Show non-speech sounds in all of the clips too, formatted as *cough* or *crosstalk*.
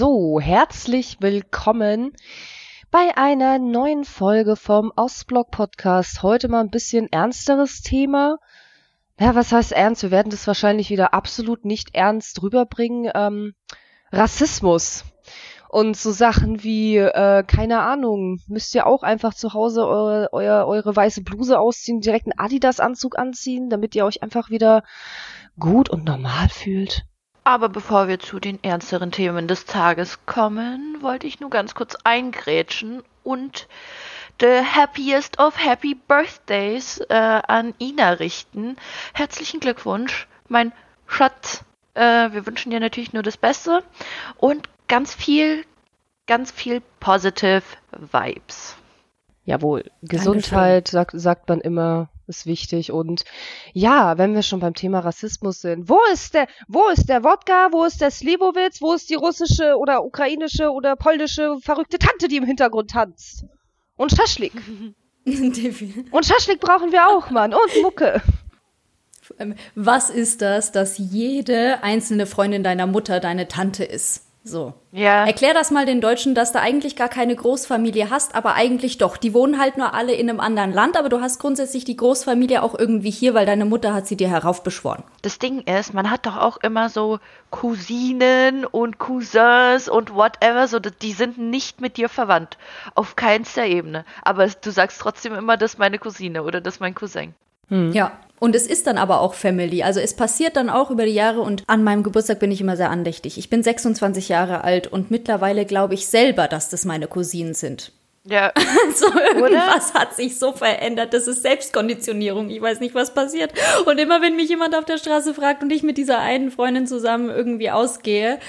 So, herzlich willkommen bei einer neuen Folge vom Ostblock Podcast. Heute mal ein bisschen ernsteres Thema. Ja, was heißt ernst? Wir werden das wahrscheinlich wieder absolut nicht ernst rüberbringen. Ähm, Rassismus. Und so Sachen wie, äh, keine Ahnung, müsst ihr auch einfach zu Hause eure, eure, eure weiße Bluse ausziehen, direkt einen Adidas-Anzug anziehen, damit ihr euch einfach wieder gut und normal fühlt. Aber bevor wir zu den ernsteren Themen des Tages kommen, wollte ich nur ganz kurz eingrätschen und the happiest of happy birthdays äh, an Ina richten. Herzlichen Glückwunsch, mein Schatz. Äh, wir wünschen dir natürlich nur das Beste und ganz viel, ganz viel positive Vibes. Jawohl, Gesundheit, sagt, sagt man immer, ist wichtig. Und ja, wenn wir schon beim Thema Rassismus sind, wo ist der, wo ist der Wodka, wo ist der Slivovitz, wo ist die russische oder ukrainische oder polnische verrückte Tante, die im Hintergrund tanzt? Und Schaschlik. *laughs* Und Schaschlik brauchen wir auch, Mann. Und Mucke. Was ist das, dass jede einzelne Freundin deiner Mutter deine Tante ist? So. Ja. Erklär das mal den Deutschen, dass du eigentlich gar keine Großfamilie hast, aber eigentlich doch. Die wohnen halt nur alle in einem anderen Land, aber du hast grundsätzlich die Großfamilie auch irgendwie hier, weil deine Mutter hat sie dir heraufbeschworen. Das Ding ist, man hat doch auch immer so Cousinen und Cousins und whatever, so die sind nicht mit dir verwandt. Auf keinster Ebene. Aber du sagst trotzdem immer, das ist meine Cousine oder das ist mein Cousin. Hm. Ja, und es ist dann aber auch Family. Also es passiert dann auch über die Jahre und an meinem Geburtstag bin ich immer sehr andächtig. Ich bin 26 Jahre alt und mittlerweile glaube ich selber, dass das meine Cousinen sind. Ja. *laughs* So irgendwas Oder? hat sich so verändert. Das ist Selbstkonditionierung. Ich weiß nicht, was passiert. Und immer wenn mich jemand auf der Straße fragt und ich mit dieser einen Freundin zusammen irgendwie ausgehe,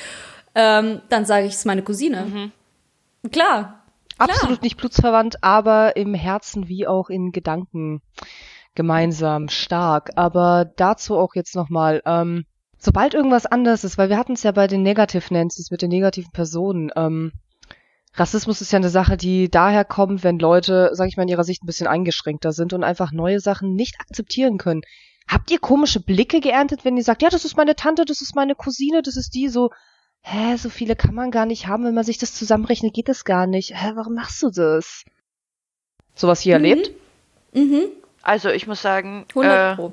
ähm, dann sage ich, es ist meine Cousine. Mhm. Klar. Absolut nicht blutsverwandt, aber im Herzen wie auch in Gedanken gemeinsam stark. Aber dazu auch jetzt nochmal, ähm, sobald irgendwas anders ist, weil wir hatten es ja bei den Negative Nancy's mit den negativen Personen, ähm, Rassismus ist ja eine Sache, die daher kommt, wenn Leute, sag ich mal, in ihrer Sicht ein bisschen eingeschränkter sind und einfach neue Sachen nicht akzeptieren können. Habt ihr komische Blicke geerntet, wenn ihr sagt, ja, das ist meine Tante, das ist meine Cousine, das ist die, so, hä, so viele kann man gar nicht haben, wenn man sich das zusammenrechnet, geht das gar nicht. Hä, warum machst du das? Sowas hier mhm. erlebt? Mhm. Also ich muss sagen, 100 Pro. Äh,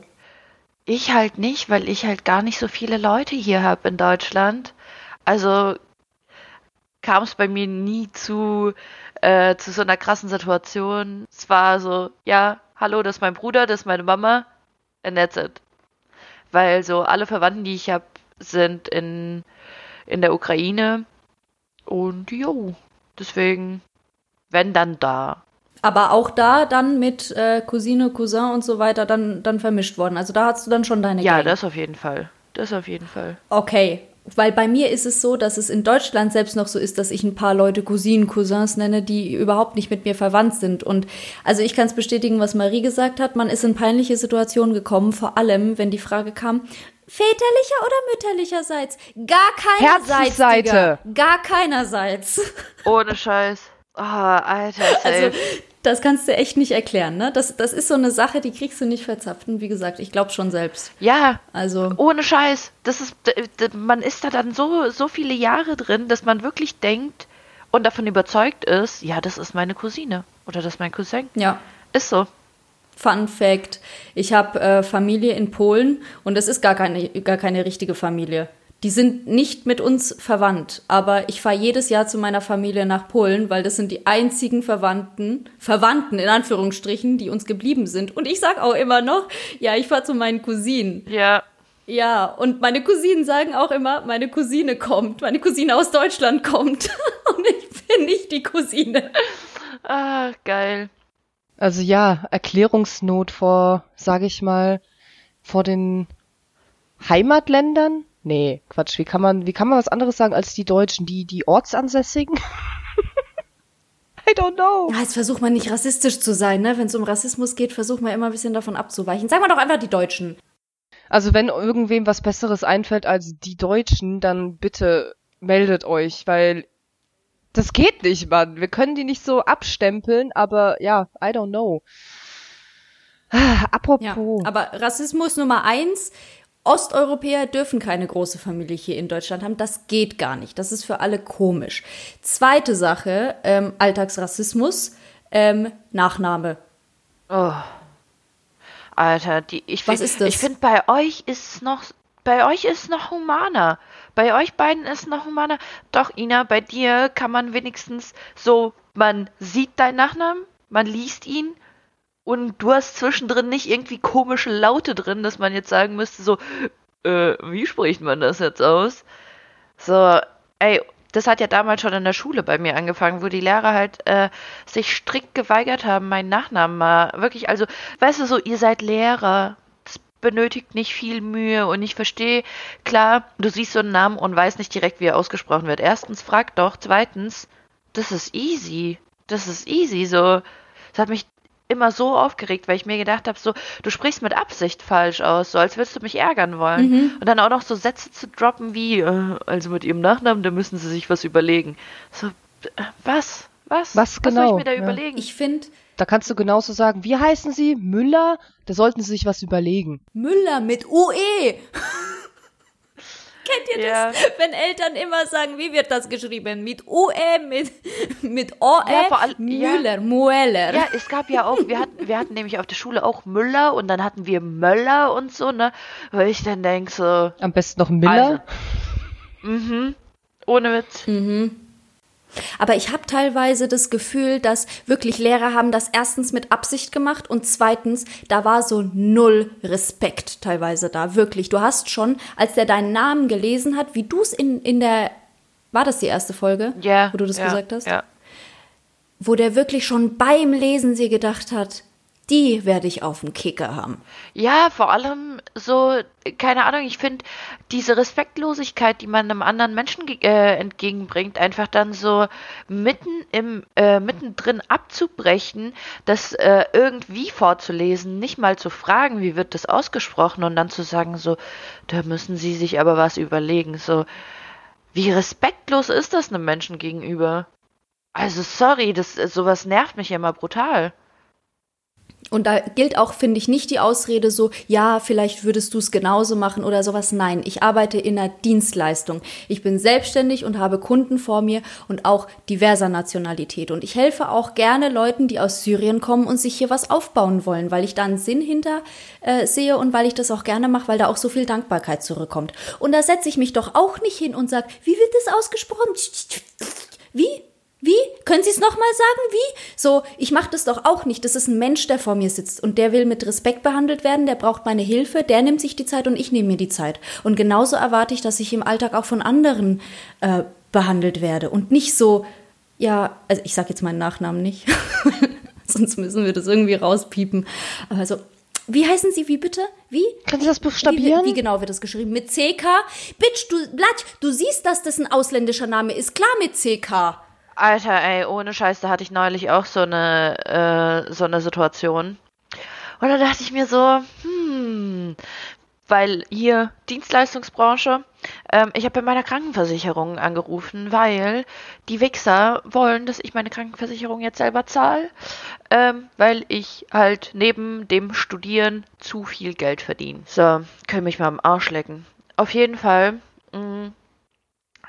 ich halt nicht, weil ich halt gar nicht so viele Leute hier habe in Deutschland. Also kam es bei mir nie zu, äh, zu so einer krassen Situation. Es war so, ja, hallo, das ist mein Bruder, das ist meine Mama, and that's it. Weil so alle Verwandten, die ich habe, sind in, in der Ukraine. Und jo, deswegen, wenn dann da. Aber auch da dann mit äh, Cousine, Cousin und so weiter dann, dann vermischt worden. Also da hast du dann schon deine Ja, Gang. das auf jeden Fall. Das auf jeden Fall. Okay. Weil bei mir ist es so, dass es in Deutschland selbst noch so ist, dass ich ein paar Leute Cousinen, Cousins nenne, die überhaupt nicht mit mir verwandt sind. Und also ich kann es bestätigen, was Marie gesagt hat. Man ist in peinliche Situationen gekommen, vor allem, wenn die Frage kam, väterlicher oder mütterlicherseits? Gar keinerseits. Seite. Gar keinerseits. *laughs* Ohne Scheiß. Oh, Alter. Safe. Also das kannst du echt nicht erklären, ne? Das, das ist so eine Sache, die kriegst du nicht verzapft. Und wie gesagt, ich glaube schon selbst. Ja, also ohne Scheiß. Das ist, man ist da dann so, so viele Jahre drin, dass man wirklich denkt und davon überzeugt ist, ja, das ist meine Cousine oder das ist mein Cousin. Ja. Ist so. Fun Fact: Ich habe äh, Familie in Polen und es ist gar keine, gar keine richtige Familie. Die sind nicht mit uns verwandt, aber ich fahre jedes Jahr zu meiner Familie nach Polen, weil das sind die einzigen Verwandten, Verwandten in Anführungsstrichen, die uns geblieben sind. Und ich sag auch immer noch, ja, ich fahre zu meinen Cousinen. Ja. Ja, und meine Cousinen sagen auch immer, meine Cousine kommt, meine Cousine aus Deutschland kommt. *laughs* und ich bin nicht die Cousine. Ah, geil. Also ja, Erklärungsnot vor, sage ich mal, vor den Heimatländern Nee, Quatsch. Wie kann man, wie kann man was anderes sagen als die Deutschen, die, die Ortsansässigen? *laughs* I don't know. Ja, jetzt versucht man nicht rassistisch zu sein, ne? Wenn es um Rassismus geht, versucht man immer ein bisschen davon abzuweichen. Sagen wir doch einfach die Deutschen. Also wenn irgendwem was Besseres einfällt als die Deutschen, dann bitte meldet euch, weil das geht nicht, Mann. Wir können die nicht so abstempeln, aber ja, I don't know. Ah, apropos. Ja, aber Rassismus Nummer eins Osteuropäer dürfen keine große Familie hier in Deutschland haben. Das geht gar nicht. Das ist für alle komisch. Zweite Sache, ähm, Alltagsrassismus, ähm, Nachname. Oh. Alter, die, ich finde, ich finde, bei euch ist noch, bei euch ist noch humaner. Bei euch beiden ist noch humaner. Doch, Ina, bei dir kann man wenigstens so, man sieht deinen Nachnamen, man liest ihn und du hast zwischendrin nicht irgendwie komische Laute drin, dass man jetzt sagen müsste, so, äh, wie spricht man das jetzt aus? So, ey, das hat ja damals schon in der Schule bei mir angefangen, wo die Lehrer halt äh, sich strikt geweigert haben, meinen Nachnamen mal wirklich, also, weißt du so, ihr seid Lehrer, benötigt nicht viel Mühe und ich verstehe, klar, du siehst so einen Namen und weißt nicht direkt, wie er ausgesprochen wird. Erstens, frag doch, zweitens, das ist easy, das ist easy, so, das hat mich immer so aufgeregt, weil ich mir gedacht habe, so, du sprichst mit Absicht falsch aus, so als würdest du mich ärgern wollen. Mhm. Und dann auch noch so Sätze zu droppen wie, äh, also mit ihrem Nachnamen, da müssen sie sich was überlegen. So, äh, was? Was? Was genau? Was soll ich mir da ja. überlegen? Ich finde. Da kannst du genauso sagen, wie heißen sie? Müller? Da sollten sie sich was überlegen. Müller mit UE! Kennt ihr ja. das? Wenn Eltern immer sagen, wie wird das geschrieben? Mit UE, mit, mit OE, ja, Müller, ja. Mueller. Ja, es gab ja auch, wir hatten, wir hatten nämlich auf der Schule auch Müller und dann hatten wir Möller und so, ne? Weil ich dann denke so. Am besten noch Miller. Also, mhm. Ohne Witz. Mhm. Aber ich habe teilweise das Gefühl, dass wirklich Lehrer haben das erstens mit Absicht gemacht und zweitens, da war so null Respekt teilweise da, wirklich. Du hast schon, als der deinen Namen gelesen hat, wie du es in, in der, war das die erste Folge, ja, wo du das ja, gesagt hast? Ja. Wo der wirklich schon beim Lesen sie gedacht hat, die werde ich auf dem Kicker haben. Ja, vor allem so, keine Ahnung, ich finde diese Respektlosigkeit, die man einem anderen Menschen äh, entgegenbringt, einfach dann so mitten im, äh, mittendrin abzubrechen, das äh, irgendwie vorzulesen, nicht mal zu fragen, wie wird das ausgesprochen und dann zu sagen, so, da müssen sie sich aber was überlegen, so, wie respektlos ist das einem Menschen gegenüber? Also sorry, das sowas nervt mich immer brutal. Und da gilt auch, finde ich, nicht die Ausrede so, ja, vielleicht würdest du es genauso machen oder sowas. Nein, ich arbeite in einer Dienstleistung. Ich bin selbstständig und habe Kunden vor mir und auch diverser Nationalität. Und ich helfe auch gerne Leuten, die aus Syrien kommen und sich hier was aufbauen wollen, weil ich da einen Sinn hinter äh, sehe und weil ich das auch gerne mache, weil da auch so viel Dankbarkeit zurückkommt. Und da setze ich mich doch auch nicht hin und sage, wie wird das ausgesprochen? Wie? Wie? Können Sie es nochmal sagen? Wie? So, ich mache das doch auch nicht. Das ist ein Mensch, der vor mir sitzt und der will mit Respekt behandelt werden, der braucht meine Hilfe, der nimmt sich die Zeit und ich nehme mir die Zeit. Und genauso erwarte ich, dass ich im Alltag auch von anderen äh, behandelt werde und nicht so, ja, also ich sage jetzt meinen Nachnamen nicht, *laughs* sonst müssen wir das irgendwie rauspiepen. Aber so, wie heißen Sie, wie bitte? Wie? Kannst du das buchstabieren? Wie, wie, genau wird das geschrieben? Mit CK? Bitch, du, Blatt, du siehst, dass das ein ausländischer Name ist. Klar mit CK. Alter, ey, ohne Scheiß, da hatte ich neulich auch so eine, äh, so eine Situation. Und da dachte ich mir so, hm, weil hier Dienstleistungsbranche, ähm, ich habe bei meiner Krankenversicherung angerufen, weil die Wichser wollen, dass ich meine Krankenversicherung jetzt selber zahle, ähm, weil ich halt neben dem Studieren zu viel Geld verdiene. So, können mich mal am Arsch lecken. Auf jeden Fall mh, mm,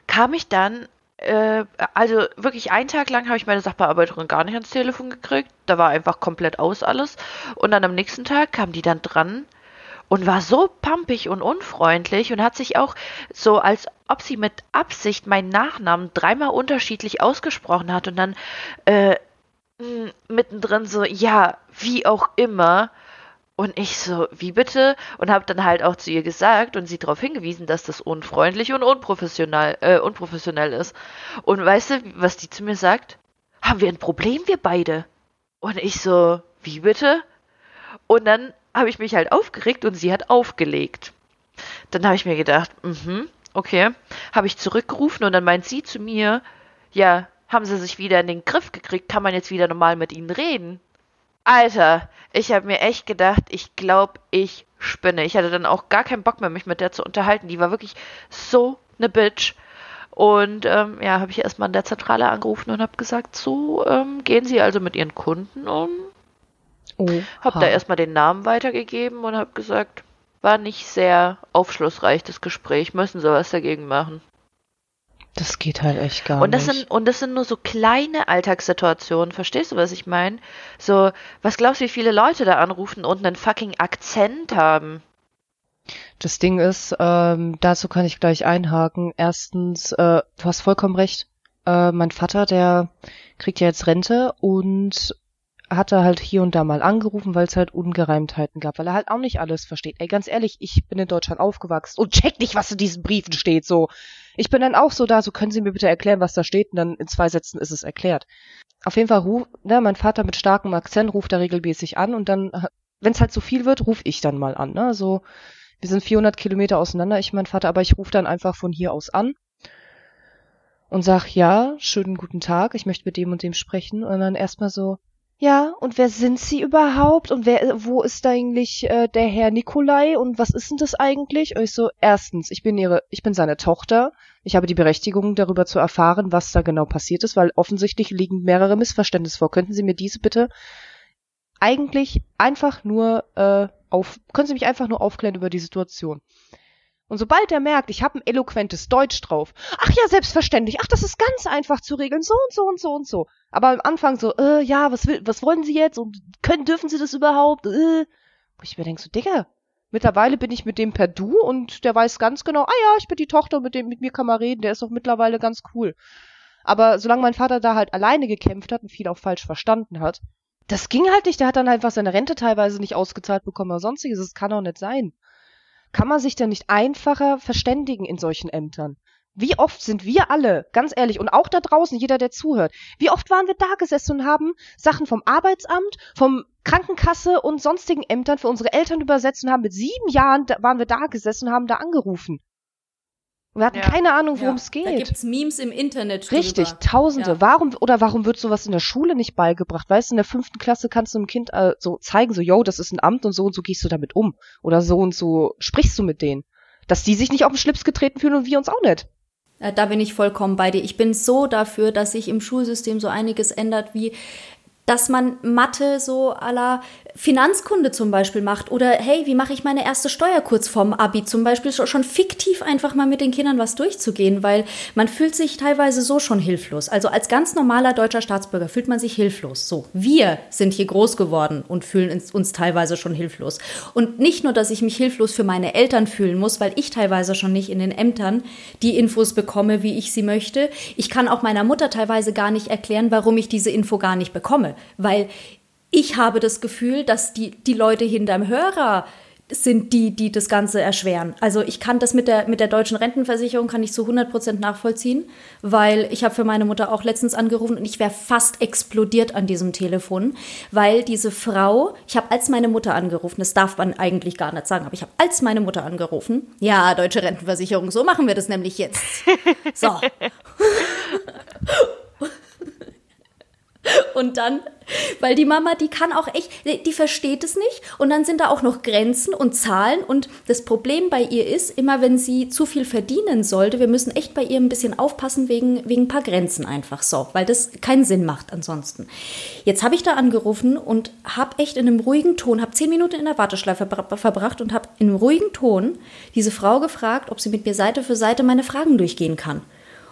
kam ich dann äh, also wirklich einen Tag lang habe ich meine Sachbearbeiterin gar nicht ans Telefon gekriegt. Da war einfach komplett aus alles. Und dann am nächsten Tag kam die dann dran und war so pampig und unfreundlich und hat sich auch so, als ob sie mit Absicht meinen Nachnamen dreimal unterschiedlich ausgesprochen hat und dann äh, mittendrin so, ja, wie auch immer. Und ich so, wie bitte? Und habe dann halt auch zu ihr gesagt und sie darauf hingewiesen, dass das unfreundlich und unprofessionell, äh, unprofessionell ist. Und weißt du, was die zu mir sagt? Haben wir ein Problem, wir beide? Und ich so, wie bitte? Und dann habe ich mich halt aufgeregt und sie hat aufgelegt. Dann habe ich mir gedacht, mhm, okay. Habe ich zurückgerufen und dann meint sie zu mir, ja, haben sie sich wieder in den Griff gekriegt, kann man jetzt wieder normal mit ihnen reden? Alter, ich habe mir echt gedacht, ich glaube, ich spinne. Ich hatte dann auch gar keinen Bock mehr, mich mit der zu unterhalten. Die war wirklich so eine Bitch. Und ähm, ja, habe ich erstmal in der Zentrale angerufen und habe gesagt, so ähm, gehen Sie also mit Ihren Kunden um. Oh. Habe da erstmal den Namen weitergegeben und habe gesagt, war nicht sehr aufschlussreich, das Gespräch. Müssen sie was dagegen machen. Das geht halt echt gar und das nicht. Sind, und das sind nur so kleine Alltagssituationen. Verstehst du, was ich meine? So, was glaubst du, wie viele Leute da anrufen und einen fucking Akzent haben? Das Ding ist, ähm, dazu kann ich gleich einhaken. Erstens, äh, du hast vollkommen recht. Äh, mein Vater, der kriegt ja jetzt Rente und hatte halt hier und da mal angerufen, weil es halt Ungereimtheiten gab, weil er halt auch nicht alles versteht. Ey, ganz ehrlich, ich bin in Deutschland aufgewachsen und check nicht, was in diesen Briefen steht, so. Ich bin dann auch so da, so können Sie mir bitte erklären, was da steht, und dann in zwei Sätzen ist es erklärt. Auf jeden Fall ruft, ne, mein Vater mit starkem Akzent ruft da regelmäßig an und dann, wenn es halt zu viel wird, rufe ich dann mal an, ne, so. Wir sind 400 Kilometer auseinander, ich mein Vater, aber ich rufe dann einfach von hier aus an und sag, ja, schönen guten Tag, ich möchte mit dem und dem sprechen und dann erstmal so, ja, und wer sind Sie überhaupt? Und wer, wo ist eigentlich äh, der Herr Nikolai? Und was ist denn das eigentlich? Und ich so, erstens, ich bin ihre, ich bin seine Tochter. Ich habe die Berechtigung, darüber zu erfahren, was da genau passiert ist, weil offensichtlich liegen mehrere Missverständnisse vor. Könnten Sie mir diese bitte eigentlich einfach nur äh, auf, können Sie mich einfach nur aufklären über die Situation? Und sobald er merkt, ich habe ein eloquentes Deutsch drauf, ach ja, selbstverständlich, ach, das ist ganz einfach zu regeln, so und so und so und so. Aber am Anfang so, äh, ja, was will, was wollen Sie jetzt und können, dürfen Sie das überhaupt? Äh. Wo ich mir denke, so, Digga, mittlerweile bin ich mit dem per Du und der weiß ganz genau, ah ja, ich bin die Tochter, mit dem, mit mir kann man reden, der ist doch mittlerweile ganz cool. Aber solange mein Vater da halt alleine gekämpft hat und viel auch falsch verstanden hat, das ging halt nicht, der hat dann einfach seine Rente teilweise nicht ausgezahlt bekommen oder sonstiges, das kann doch nicht sein. Kann man sich denn nicht einfacher verständigen in solchen Ämtern? Wie oft sind wir alle, ganz ehrlich, und auch da draußen, jeder, der zuhört, wie oft waren wir da gesessen und haben Sachen vom Arbeitsamt, vom Krankenkasse und sonstigen Ämtern für unsere Eltern übersetzt und haben mit sieben Jahren, da waren wir da gesessen und haben da angerufen. Wir hatten ja. keine Ahnung, worum ja. es geht. Da gibt's Memes im Internet drüber. Richtig, tausende. Ja. Warum, oder warum wird sowas in der Schule nicht beigebracht? Weißt du, in der fünften Klasse kannst du einem Kind äh, so zeigen, so, yo, das ist ein Amt und so und so gehst du damit um. Oder so und so sprichst du mit denen. Dass die sich nicht auf den Schlips getreten fühlen und wir uns auch nicht. Da bin ich vollkommen bei dir. Ich bin so dafür, dass sich im Schulsystem so einiges ändert, wie dass man Mathe so aller Finanzkunde zum Beispiel macht oder hey, wie mache ich meine erste Steuer kurz vorm Abi zum Beispiel schon fiktiv einfach mal mit den Kindern was durchzugehen, weil man fühlt sich teilweise so schon hilflos. Also als ganz normaler deutscher Staatsbürger fühlt man sich hilflos. So, wir sind hier groß geworden und fühlen uns teilweise schon hilflos. Und nicht nur, dass ich mich hilflos für meine Eltern fühlen muss, weil ich teilweise schon nicht in den Ämtern die Infos bekomme, wie ich sie möchte. Ich kann auch meiner Mutter teilweise gar nicht erklären, warum ich diese Info gar nicht bekomme weil ich habe das Gefühl, dass die, die Leute hinterm Hörer sind die, die das Ganze erschweren. Also ich kann das mit der, mit der deutschen Rentenversicherung kann ich zu 100 Prozent nachvollziehen, weil ich habe für meine Mutter auch letztens angerufen und ich wäre fast explodiert an diesem Telefon, weil diese Frau, ich habe als meine Mutter angerufen, das darf man eigentlich gar nicht sagen, aber ich habe als meine Mutter angerufen, ja, deutsche Rentenversicherung, so machen wir das nämlich jetzt. So. *laughs* Und dann, weil die Mama, die kann auch echt, die versteht es nicht. Und dann sind da auch noch Grenzen und Zahlen. Und das Problem bei ihr ist, immer wenn sie zu viel verdienen sollte, wir müssen echt bei ihr ein bisschen aufpassen wegen, wegen ein paar Grenzen einfach so, weil das keinen Sinn macht ansonsten. Jetzt habe ich da angerufen und habe echt in einem ruhigen Ton, habe zehn Minuten in der Warteschleife verbracht und habe in einem ruhigen Ton diese Frau gefragt, ob sie mit mir Seite für Seite meine Fragen durchgehen kann.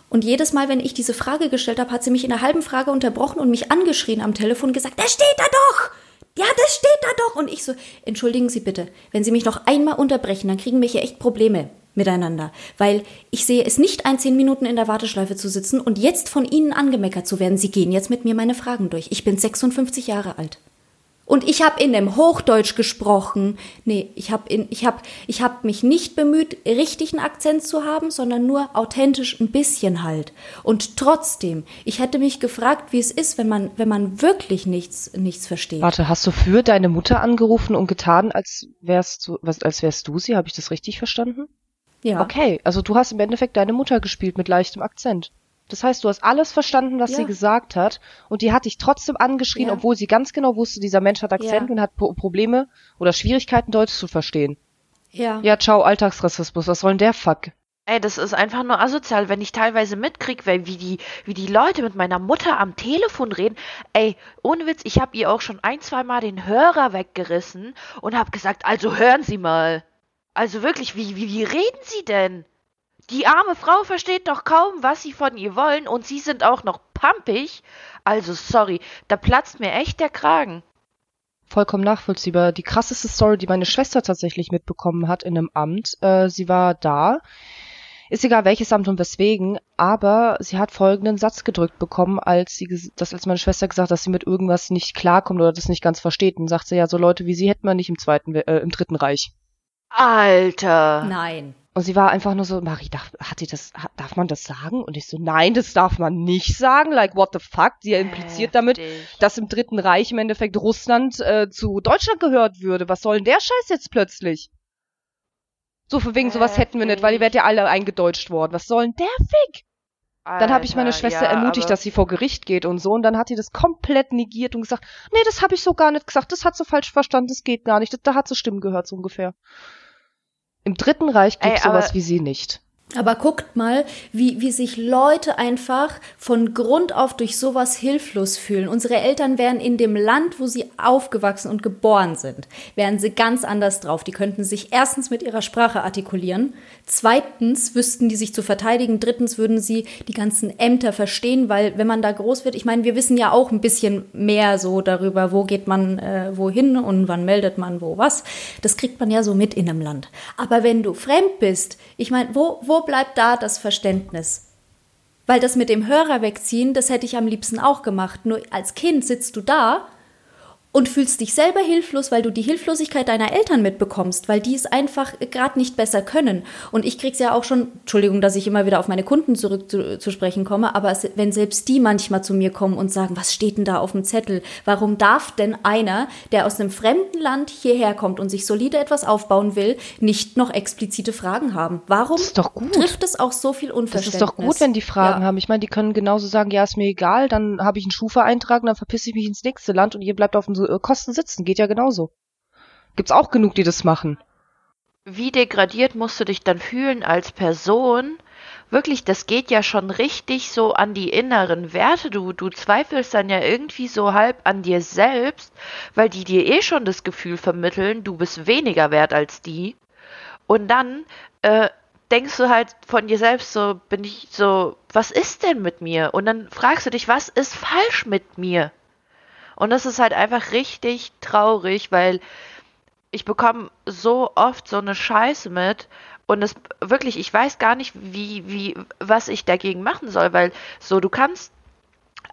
Und jedes Mal, wenn ich diese Frage gestellt habe, hat sie mich in der halben Frage unterbrochen und mich angeschrien am Telefon gesagt, das steht da doch! Ja, das steht da doch! Und ich so, entschuldigen Sie bitte, wenn Sie mich noch einmal unterbrechen, dann kriegen wir hier echt Probleme miteinander. Weil ich sehe es nicht ein, zehn Minuten in der Warteschleife zu sitzen und jetzt von Ihnen angemeckert zu werden. Sie gehen jetzt mit mir meine Fragen durch. Ich bin 56 Jahre alt. Und ich habe in dem Hochdeutsch gesprochen. Nee, ich habe ich hab, ich hab mich nicht bemüht, richtigen Akzent zu haben, sondern nur authentisch ein bisschen halt. Und trotzdem, ich hätte mich gefragt, wie es ist, wenn man, wenn man wirklich nichts, nichts versteht. Warte, hast du für deine Mutter angerufen und getan, als wärst du, als wärst du sie? Habe ich das richtig verstanden? Ja. Okay, also du hast im Endeffekt deine Mutter gespielt mit leichtem Akzent. Das heißt, du hast alles verstanden, was ja. sie gesagt hat, und die hat dich trotzdem angeschrien, ja. obwohl sie ganz genau wusste, dieser Mensch hat Akzent ja. und hat Pro Probleme oder Schwierigkeiten, Deutsch zu verstehen. Ja. Ja, ciao, Alltagsrassismus, was soll denn der Fuck? Ey, das ist einfach nur asozial, wenn ich teilweise mitkrieg, weil wie die, wie die Leute mit meiner Mutter am Telefon reden. Ey, ohne Witz, ich hab ihr auch schon ein, zwei Mal den Hörer weggerissen und hab gesagt, also hören Sie mal. Also wirklich, wie, wie, wie reden Sie denn? Die arme Frau versteht doch kaum, was Sie von ihr wollen und Sie sind auch noch pampig. Also sorry, da platzt mir echt der Kragen. Vollkommen nachvollziehbar. Die krasseste Story, die meine Schwester tatsächlich mitbekommen hat in einem Amt. Äh, sie war da. Ist egal welches Amt und weswegen, aber sie hat folgenden Satz gedrückt bekommen, als sie das als meine Schwester gesagt, dass sie mit irgendwas nicht klarkommt oder das nicht ganz versteht. Und sagt sie ja, so Leute wie sie hätten wir nicht im zweiten, äh, im dritten Reich. Alter. Nein. Und sie war einfach nur so, Marie, darf, hat sie das, darf man das sagen? Und ich so, nein, das darf man nicht sagen. Like, what the fuck? Sie impliziert damit, dass im Dritten Reich im Endeffekt Russland äh, zu Deutschland gehört würde. Was soll denn der Scheiß jetzt plötzlich? So, von wegen, sowas hätten wir nicht, weil ihr werdet ja alle eingedeutscht worden. Was soll denn der Fick? Alter, dann habe ich meine Schwester ja, ermutigt, dass sie vor Gericht geht und so. Und dann hat sie das komplett negiert und gesagt, nee, das habe ich so gar nicht gesagt. Das hat sie falsch verstanden. Das geht gar nicht. Das, da hat sie Stimmen gehört, so ungefähr. Im Dritten Reich gibt sowas wie sie nicht. Aber guckt mal, wie, wie sich Leute einfach von Grund auf durch sowas hilflos fühlen. Unsere Eltern wären in dem Land, wo sie aufgewachsen und geboren sind, wären sie ganz anders drauf. Die könnten sich erstens mit ihrer Sprache artikulieren, zweitens wüssten die sich zu verteidigen, drittens würden sie die ganzen Ämter verstehen, weil wenn man da groß wird, ich meine, wir wissen ja auch ein bisschen mehr so darüber, wo geht man äh, wohin und wann meldet man wo was. Das kriegt man ja so mit in einem Land. Aber wenn du fremd bist, ich meine, wo, wo bleibt da das Verständnis? Weil das mit dem Hörer wegziehen, das hätte ich am liebsten auch gemacht. Nur als Kind sitzt du da und fühlst dich selber hilflos, weil du die Hilflosigkeit deiner Eltern mitbekommst, weil die es einfach gerade nicht besser können. Und ich krieg's ja auch schon, Entschuldigung, dass ich immer wieder auf meine Kunden zurück zu, zu, sprechen komme, aber wenn selbst die manchmal zu mir kommen und sagen, was steht denn da auf dem Zettel? Warum darf denn einer, der aus einem fremden Land hierher kommt und sich solide etwas aufbauen will, nicht noch explizite Fragen haben? Warum trifft es auch so viel Unverständnis? Das ist doch gut, wenn die Fragen ja. haben. Ich meine, die können genauso sagen, ja, ist mir egal, dann habe ich einen Schufa-Eintrag, dann verpisse ich mich ins nächste Land und ihr bleibt auf dem Kosten sitzen. Geht ja genauso. Gibt's auch genug, die das machen. Wie degradiert musst du dich dann fühlen als Person? Wirklich, das geht ja schon richtig so an die inneren Werte. Du, du zweifelst dann ja irgendwie so halb an dir selbst, weil die dir eh schon das Gefühl vermitteln, du bist weniger wert als die. Und dann äh, denkst du halt von dir selbst so, bin ich so, was ist denn mit mir? Und dann fragst du dich, was ist falsch mit mir? Und das ist halt einfach richtig traurig, weil ich bekomme so oft so eine Scheiße mit und es wirklich, ich weiß gar nicht, wie, wie, was ich dagegen machen soll, weil so, du kannst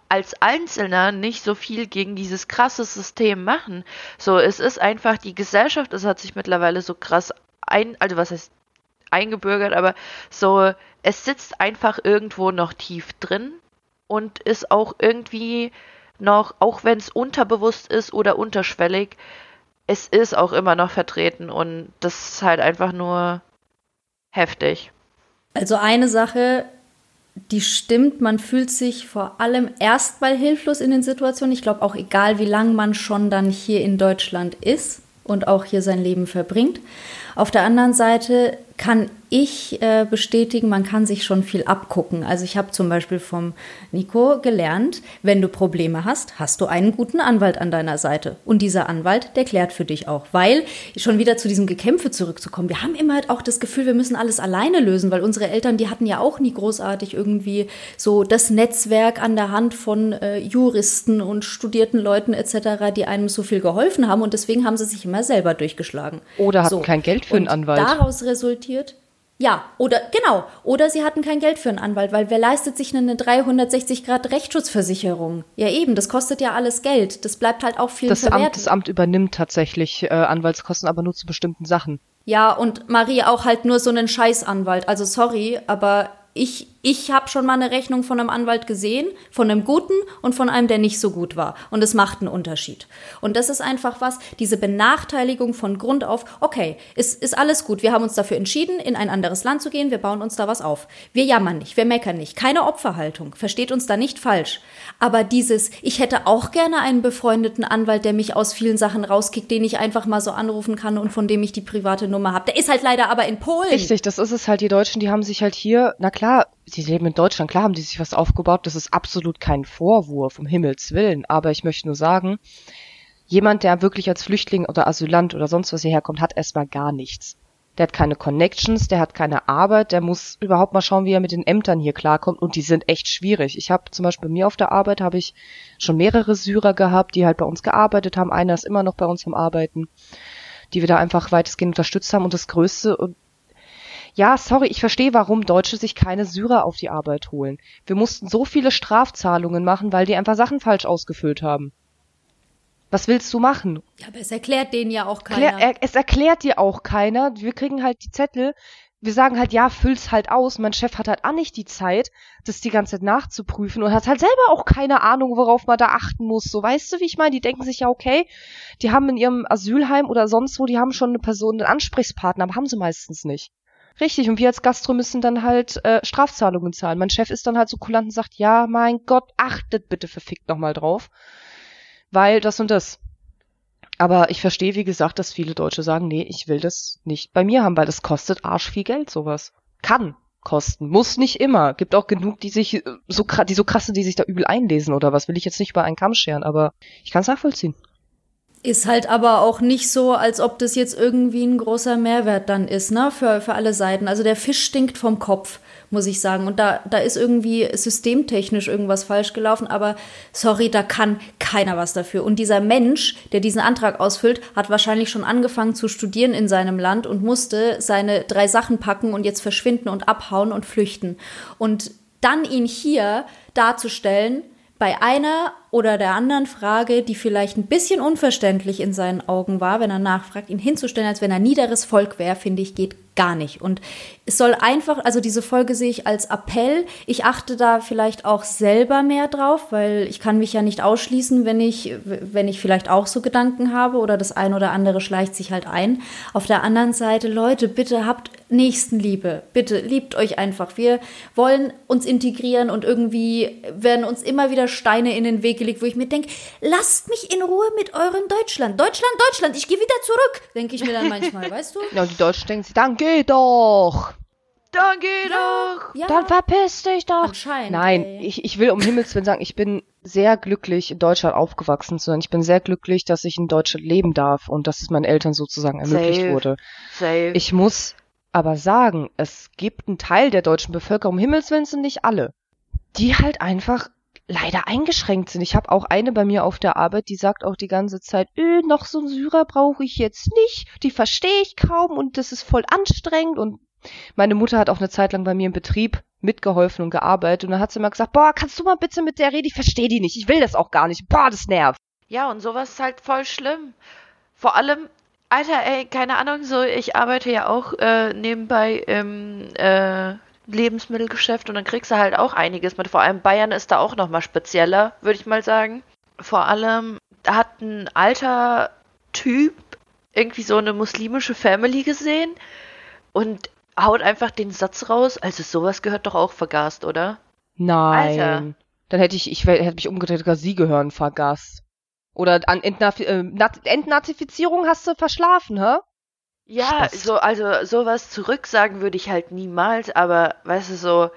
als Einzelner nicht so viel gegen dieses krasse System machen. So, es ist einfach die Gesellschaft, es hat sich mittlerweile so krass ein, also was heißt eingebürgert, aber so, es sitzt einfach irgendwo noch tief drin und ist auch irgendwie noch, auch wenn es unterbewusst ist oder unterschwellig, es ist auch immer noch vertreten und das ist halt einfach nur heftig. Also eine Sache, die stimmt, man fühlt sich vor allem erstmal hilflos in den Situationen. Ich glaube auch egal, wie lange man schon dann hier in Deutschland ist und auch hier sein Leben verbringt. Auf der anderen Seite kann ich äh, bestätigen, man kann sich schon viel abgucken. Also ich habe zum Beispiel vom Nico gelernt, wenn du Probleme hast, hast du einen guten Anwalt an deiner Seite. Und dieser Anwalt, der klärt für dich auch. Weil, schon wieder zu diesem Gekämpfe zurückzukommen, wir haben immer halt auch das Gefühl, wir müssen alles alleine lösen, weil unsere Eltern, die hatten ja auch nie großartig irgendwie so das Netzwerk an der Hand von äh, Juristen und studierten Leuten etc., die einem so viel geholfen haben. Und deswegen haben sie sich immer selber durchgeschlagen. Oder hatten so. kein Geld für einen Anwalt. Daraus resultiert, ja, oder genau, oder sie hatten kein Geld für einen Anwalt, weil wer leistet sich eine 360 Grad Rechtsschutzversicherung? Ja eben, das kostet ja alles Geld. Das bleibt halt auch viel das Amt, das Amt übernimmt tatsächlich äh, Anwaltskosten, aber nur zu bestimmten Sachen. Ja, und Marie auch halt nur so einen Scheißanwalt. Also sorry, aber ich, ich habe schon mal eine Rechnung von einem Anwalt gesehen, von einem guten und von einem, der nicht so gut war. Und es macht einen Unterschied. Und das ist einfach was, diese Benachteiligung von Grund auf, okay, ist, ist alles gut. Wir haben uns dafür entschieden, in ein anderes Land zu gehen. Wir bauen uns da was auf. Wir jammern nicht, wir meckern nicht. Keine Opferhaltung. Versteht uns da nicht falsch. Aber dieses, ich hätte auch gerne einen befreundeten Anwalt, der mich aus vielen Sachen rauskickt, den ich einfach mal so anrufen kann und von dem ich die private Nummer habe. Der ist halt leider aber in Polen. Richtig, das ist es halt. Die Deutschen, die haben sich halt hier, na klar, klar, sie leben in Deutschland, klar haben die sich was aufgebaut, das ist absolut kein Vorwurf, um Himmels Willen, aber ich möchte nur sagen, jemand, der wirklich als Flüchtling oder Asylant oder sonst was hierher kommt, hat erstmal gar nichts. der hat keine Connections, der hat keine Arbeit, der muss überhaupt mal schauen, wie er mit den Ämtern hier klarkommt und die sind echt schwierig. Ich habe zum Beispiel bei mir auf der Arbeit habe ich schon mehrere Syrer gehabt, die halt bei uns gearbeitet haben. Einer ist immer noch bei uns am Arbeiten, die wir da einfach weitestgehend unterstützt haben und das Größte und ja, sorry, ich verstehe, warum Deutsche sich keine Syrer auf die Arbeit holen. Wir mussten so viele Strafzahlungen machen, weil die einfach Sachen falsch ausgefüllt haben. Was willst du machen? Ja, aber es erklärt denen ja auch keiner. Klär, es erklärt dir auch keiner. Wir kriegen halt die Zettel. Wir sagen halt, ja, füll's halt aus. Mein Chef hat halt auch nicht die Zeit, das die ganze Zeit nachzuprüfen und hat halt selber auch keine Ahnung, worauf man da achten muss. So, weißt du, wie ich meine? Die denken sich ja, okay, die haben in ihrem Asylheim oder sonst wo, die haben schon eine Person, einen Ansprechpartner, aber haben sie meistens nicht. Richtig, und wir als Gastro müssen dann halt äh, Strafzahlungen zahlen. Mein Chef ist dann halt so kulant und sagt, ja, mein Gott, achtet bitte verfickt nochmal drauf weil das und das. Aber ich verstehe, wie gesagt, dass viele Deutsche sagen, nee, ich will das nicht bei mir haben, weil das kostet arsch viel Geld, sowas. Kann kosten, muss nicht immer. Gibt auch genug, die sich äh, so die so krasse, die sich da übel einlesen oder was, will ich jetzt nicht über einen Kamm scheren, aber ich kann es nachvollziehen. Ist halt aber auch nicht so, als ob das jetzt irgendwie ein großer Mehrwert dann ist, ne, für, für alle Seiten. Also der Fisch stinkt vom Kopf muss ich sagen. Und da, da ist irgendwie systemtechnisch irgendwas falsch gelaufen, aber sorry, da kann keiner was dafür. Und dieser Mensch, der diesen Antrag ausfüllt, hat wahrscheinlich schon angefangen zu studieren in seinem Land und musste seine drei Sachen packen und jetzt verschwinden und abhauen und flüchten. Und dann ihn hier darzustellen, bei einer oder der anderen Frage, die vielleicht ein bisschen unverständlich in seinen Augen war, wenn er nachfragt, ihn hinzustellen, als wenn er niederes Volk wäre, finde ich, geht gar nicht. Und es soll einfach, also diese Folge sehe ich als Appell. Ich achte da vielleicht auch selber mehr drauf, weil ich kann mich ja nicht ausschließen, wenn ich, wenn ich vielleicht auch so Gedanken habe oder das ein oder andere schleicht sich halt ein. Auf der anderen Seite, Leute, bitte habt Nächstenliebe. Bitte liebt euch einfach. Wir wollen uns integrieren und irgendwie werden uns immer wieder Steine in den Weg gelegt, wo ich mir denke, lasst mich in Ruhe mit eurem Deutschland. Deutschland, Deutschland, ich gehe wieder zurück, denke ich mir dann manchmal, weißt du? *laughs* Ja, und die Deutschen denken sich, danke geh doch. Dann geh ja, doch. Ja. Dann verpiss dich doch. Anscheinend. Nein, ich, ich will um Himmels Willen sagen, ich bin sehr glücklich, in Deutschland aufgewachsen zu sein. Ich bin sehr glücklich, dass ich in Deutschland leben darf und dass es meinen Eltern sozusagen ermöglicht Safe. wurde. Safe. Ich muss aber sagen, es gibt einen Teil der deutschen Bevölkerung, um Himmels Willen sind nicht alle, die halt einfach leider eingeschränkt sind. Ich habe auch eine bei mir auf der Arbeit, die sagt auch die ganze Zeit, öh, noch so ein Syrer brauche ich jetzt nicht, die verstehe ich kaum und das ist voll anstrengend und meine Mutter hat auch eine Zeit lang bei mir im Betrieb mitgeholfen und gearbeitet und dann hat sie immer gesagt, boah, kannst du mal bitte mit der reden? Ich verstehe die nicht, ich will das auch gar nicht, boah, das nervt. Ja, und sowas ist halt voll schlimm. Vor allem, Alter, ey, keine Ahnung, so, ich arbeite ja auch äh, nebenbei im äh, Lebensmittelgeschäft und dann kriegst du halt auch einiges mit. Vor allem Bayern ist da auch nochmal spezieller, würde ich mal sagen. Vor allem hat ein alter Typ irgendwie so eine muslimische Family gesehen und haut einfach den Satz raus, also sowas gehört doch auch vergast, oder? Nein. Alter. Dann hätte ich, ich hätte mich umgedreht, sogar sie gehören vergast. Oder an Entnaf äh, Entnazifizierung hast du verschlafen, hä? Ja, Spaß. so, also sowas zurücksagen würde ich halt niemals, aber weißt du, so,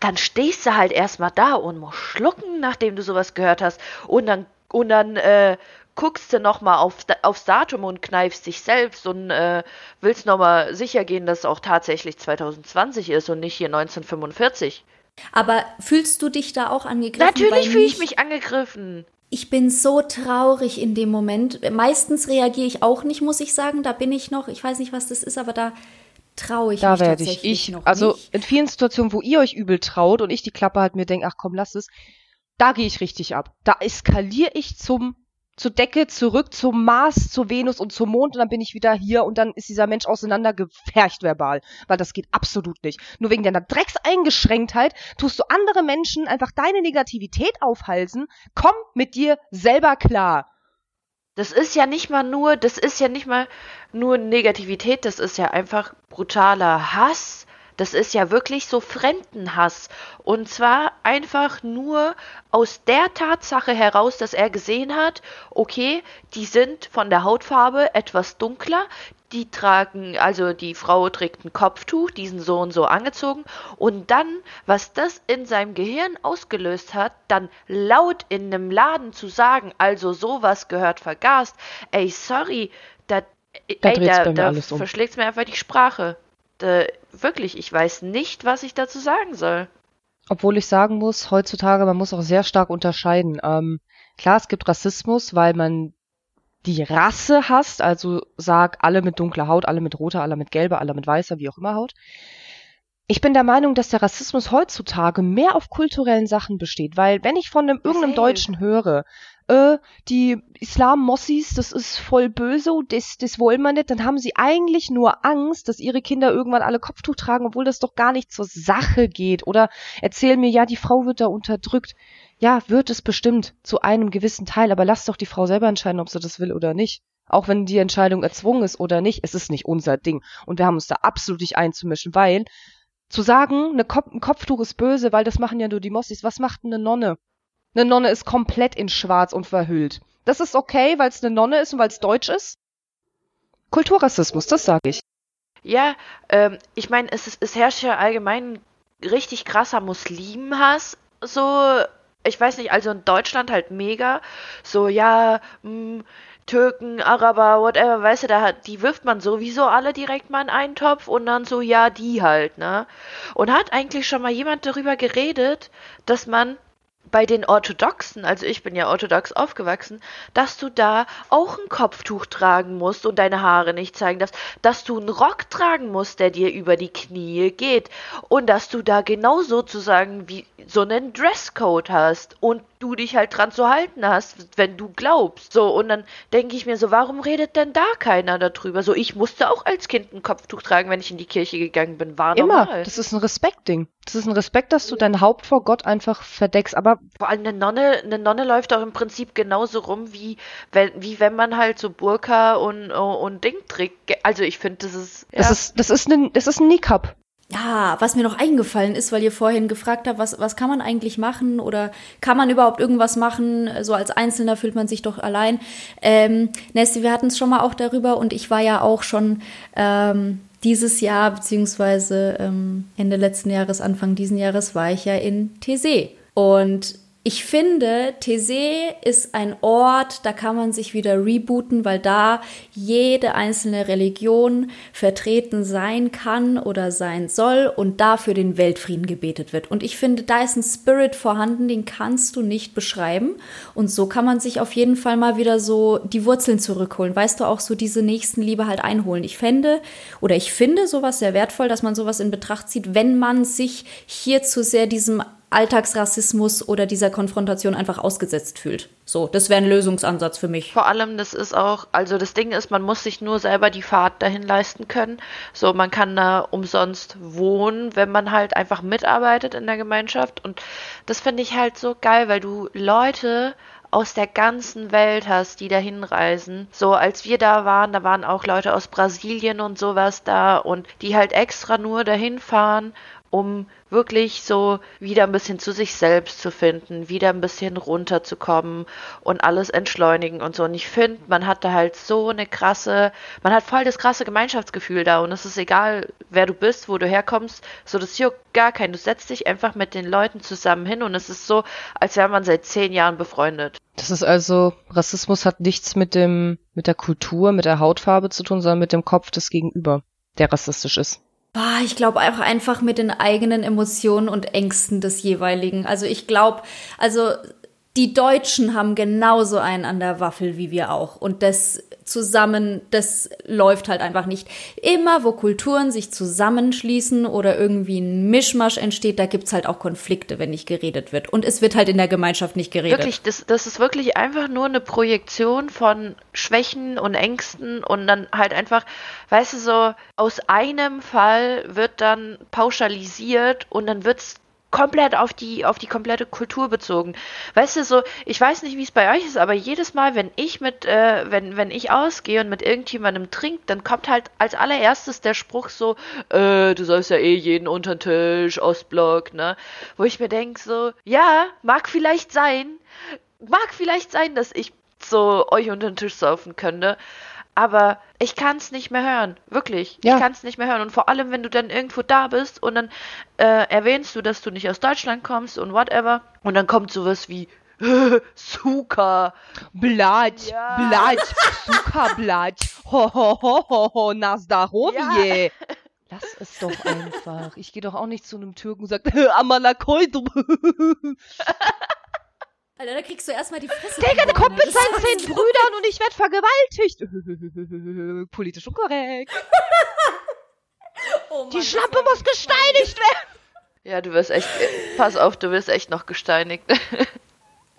dann stehst du halt erstmal da und musst schlucken, nachdem du sowas gehört hast. Und dann, und dann, äh, guckst du nochmal auf, aufs Datum und kneifst dich selbst und äh, willst nochmal sicher gehen, dass es auch tatsächlich 2020 ist und nicht hier 1945. Aber fühlst du dich da auch angegriffen? Natürlich fühle ich mich angegriffen ich bin so traurig in dem Moment. Meistens reagiere ich auch nicht, muss ich sagen. Da bin ich noch, ich weiß nicht, was das ist, aber da traue ich da mich werde ich. ich noch also nicht. in vielen Situationen, wo ihr euch übel traut und ich die Klappe halt mir denke, ach komm, lass es, da gehe ich richtig ab. Da eskaliere ich zum zur Decke, zurück zum Mars, zur Venus und zum Mond und dann bin ich wieder hier und dann ist dieser Mensch auseinandergefercht verbal. Weil das geht absolut nicht. Nur wegen deiner Dreckseingeschränktheit tust du andere Menschen einfach deine Negativität aufhalsen. Komm mit dir selber klar. Das ist ja nicht mal nur, das ist ja nicht mal nur Negativität, das ist ja einfach brutaler Hass das ist ja wirklich so Fremdenhass. Und zwar einfach nur aus der Tatsache heraus, dass er gesehen hat, okay, die sind von der Hautfarbe etwas dunkler, die tragen, also die Frau trägt ein Kopftuch, diesen so und so angezogen. Und dann, was das in seinem Gehirn ausgelöst hat, dann laut in einem Laden zu sagen, also sowas gehört vergast, ey, sorry, da Da Ey, da, da um. verschlägt mir einfach die Sprache. Da, wirklich, ich weiß nicht, was ich dazu sagen soll. Obwohl ich sagen muss, heutzutage, man muss auch sehr stark unterscheiden. Ähm, klar, es gibt Rassismus, weil man die Rasse hasst, also sag alle mit dunkler Haut, alle mit roter, alle mit gelber, alle mit weißer, wie auch immer Haut. Ich bin der Meinung, dass der Rassismus heutzutage mehr auf kulturellen Sachen besteht, weil wenn ich von einem, irgendeinem Deutschen höre, äh, die Islam-Mossis, das ist voll böse, das, das wollen wir nicht, dann haben sie eigentlich nur Angst, dass ihre Kinder irgendwann alle Kopftuch tragen, obwohl das doch gar nicht zur Sache geht. Oder erzählen mir, ja, die Frau wird da unterdrückt. Ja, wird es bestimmt zu einem gewissen Teil, aber lass doch die Frau selber entscheiden, ob sie das will oder nicht. Auch wenn die Entscheidung erzwungen ist oder nicht, es ist nicht unser Ding. Und wir haben uns da absolut nicht einzumischen, weil zu sagen, eine Kop ein Kopftuch ist böse, weil das machen ja nur die Mossis, was macht eine Nonne? Eine Nonne ist komplett in schwarz und verhüllt. Das ist okay, weil es eine Nonne ist und weil es deutsch ist? Kulturrassismus, das sage ich. Ja, ähm, ich meine, es, es herrscht ja allgemein richtig krasser Muslimenhass. So, ich weiß nicht, also in Deutschland halt mega. So, ja, mh, hm, Türken, Araber, whatever, weißt du, da hat, die wirft man sowieso alle direkt mal in einen Topf und dann so, ja, die halt, ne? Und hat eigentlich schon mal jemand darüber geredet, dass man bei den Orthodoxen, also ich bin ja orthodox aufgewachsen, dass du da auch ein Kopftuch tragen musst und deine Haare nicht zeigen darfst, dass du einen Rock tragen musst, der dir über die Knie geht und dass du da genau sozusagen wie so einen Dresscode hast und du dich halt dran zu halten hast, wenn du glaubst. So, und dann denke ich mir so, warum redet denn da keiner darüber? So, ich musste auch als Kind ein Kopftuch tragen, wenn ich in die Kirche gegangen bin. War Immer. Normal. Das ist ein Respektding. Das ist ein Respekt, dass du dein Haupt vor Gott einfach verdeckst. Aber vor allem eine Nonne, eine Nonne läuft auch im Prinzip genauso rum, wie wenn, wie wenn man halt so Burka und, und Ding trägt. Also ich finde, das ist. Ja. Das ist, das ist ein, das ist ein Niqab. Ja, was mir noch eingefallen ist, weil ihr vorhin gefragt habt, was, was kann man eigentlich machen oder kann man überhaupt irgendwas machen? So als Einzelner fühlt man sich doch allein. Ähm, Nessie, wir hatten es schon mal auch darüber und ich war ja auch schon ähm, dieses Jahr, beziehungsweise ähm, Ende letzten Jahres, Anfang diesen Jahres, war ich ja in Tese. Und ich finde, Thésée ist ein Ort, da kann man sich wieder rebooten, weil da jede einzelne Religion vertreten sein kann oder sein soll und da für den Weltfrieden gebetet wird. Und ich finde, da ist ein Spirit vorhanden, den kannst du nicht beschreiben. Und so kann man sich auf jeden Fall mal wieder so die Wurzeln zurückholen. Weißt du, auch so diese Nächstenliebe halt einholen. Ich fände oder ich finde sowas sehr wertvoll, dass man sowas in Betracht zieht, wenn man sich hier zu sehr diesem Alltagsrassismus oder dieser Konfrontation einfach ausgesetzt fühlt. So, das wäre ein Lösungsansatz für mich. Vor allem, das ist auch, also das Ding ist, man muss sich nur selber die Fahrt dahin leisten können. So, man kann da umsonst wohnen, wenn man halt einfach mitarbeitet in der Gemeinschaft. Und das finde ich halt so geil, weil du Leute aus der ganzen Welt hast, die da hinreisen. So, als wir da waren, da waren auch Leute aus Brasilien und sowas da und die halt extra nur dahin fahren, um wirklich so wieder ein bisschen zu sich selbst zu finden, wieder ein bisschen runterzukommen und alles entschleunigen und so. Und ich finde, man hat da halt so eine krasse, man hat voll das krasse Gemeinschaftsgefühl da und es ist egal, wer du bist, wo du herkommst, so das juckt gar keinen. Du setzt dich einfach mit den Leuten zusammen hin und es ist so, als wäre man seit zehn Jahren befreundet. Das ist also, Rassismus hat nichts mit dem, mit der Kultur, mit der Hautfarbe zu tun, sondern mit dem Kopf des Gegenüber, der rassistisch ist. Boah, ich glaube einfach einfach mit den eigenen Emotionen und Ängsten des jeweiligen. Also ich glaube, also die Deutschen haben genauso einen an der Waffel wie wir auch. Und das zusammen, das läuft halt einfach nicht. Immer, wo Kulturen sich zusammenschließen oder irgendwie ein Mischmasch entsteht, da gibt's halt auch Konflikte, wenn nicht geredet wird. Und es wird halt in der Gemeinschaft nicht geredet. Wirklich, das, das ist wirklich einfach nur eine Projektion von Schwächen und Ängsten und dann halt einfach, weißt du, so aus einem Fall wird dann pauschalisiert und dann wird's komplett auf die, auf die komplette Kultur bezogen. Weißt du, so, ich weiß nicht, wie es bei euch ist, aber jedes Mal, wenn ich mit, äh, wenn, wenn ich ausgehe und mit irgendjemandem trinke, dann kommt halt als allererstes der Spruch so, äh, du sollst ja eh jeden unter den Tisch, Ostblock, ne? Wo ich mir denke, so, ja, mag vielleicht sein, mag vielleicht sein, dass ich so euch unter den Tisch saufen könnte, aber ich kann es nicht mehr hören. Wirklich. Ja. Ich kann es nicht mehr hören. Und vor allem, wenn du dann irgendwo da bist und dann äh, erwähnst du, dass du nicht aus Deutschland kommst und whatever. Und dann kommt sowas wie, *laughs* Suka. Blatt, ja. Blatt, Suka-Blatt. Ho, ho, ho, ho, ho, na Ja. Lass es doch einfach. Ich gehe doch auch nicht zu einem Türken und sag, *laughs* Amalakoidum. *laughs* Alter, da kriegst du erstmal die Fresse. Digga, der kommt mit seinen zehn Brüdern und ich werde vergewaltigt. *laughs* Politisch unkorrekt. oh Mann, die Schlampe muss gesteinigt werden. Ja, du wirst echt, pass auf, du wirst echt noch gesteinigt. *laughs*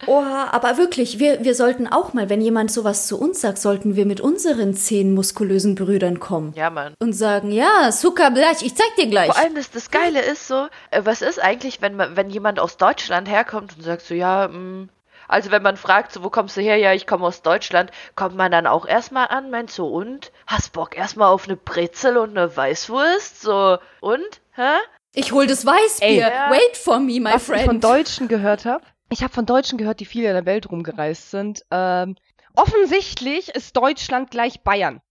Oha, aber wirklich, wir, wir sollten auch mal, wenn jemand sowas zu uns sagt, sollten wir mit unseren zehn muskulösen Brüdern kommen. Ja, Mann. Und sagen, ja, Zucker gleich, ich zeig dir gleich. Vor allem, das, das Geile ist so, äh, was ist eigentlich, wenn, man, wenn jemand aus Deutschland herkommt und sagt so, ja, mh, mm, also wenn man fragt, so, wo kommst du her? Ja, ich komme aus Deutschland. Kommt man dann auch erstmal an, meint so, und? Hast Bock erstmal auf eine Brezel und eine Weißwurst? So, und? Hä? Ich hol das Weißbier. Ey, Wait for me, my was friend. Was ich von Deutschen gehört habe, ich habe von Deutschen gehört, die viel in der Welt rumgereist sind. Ähm, offensichtlich ist Deutschland gleich Bayern.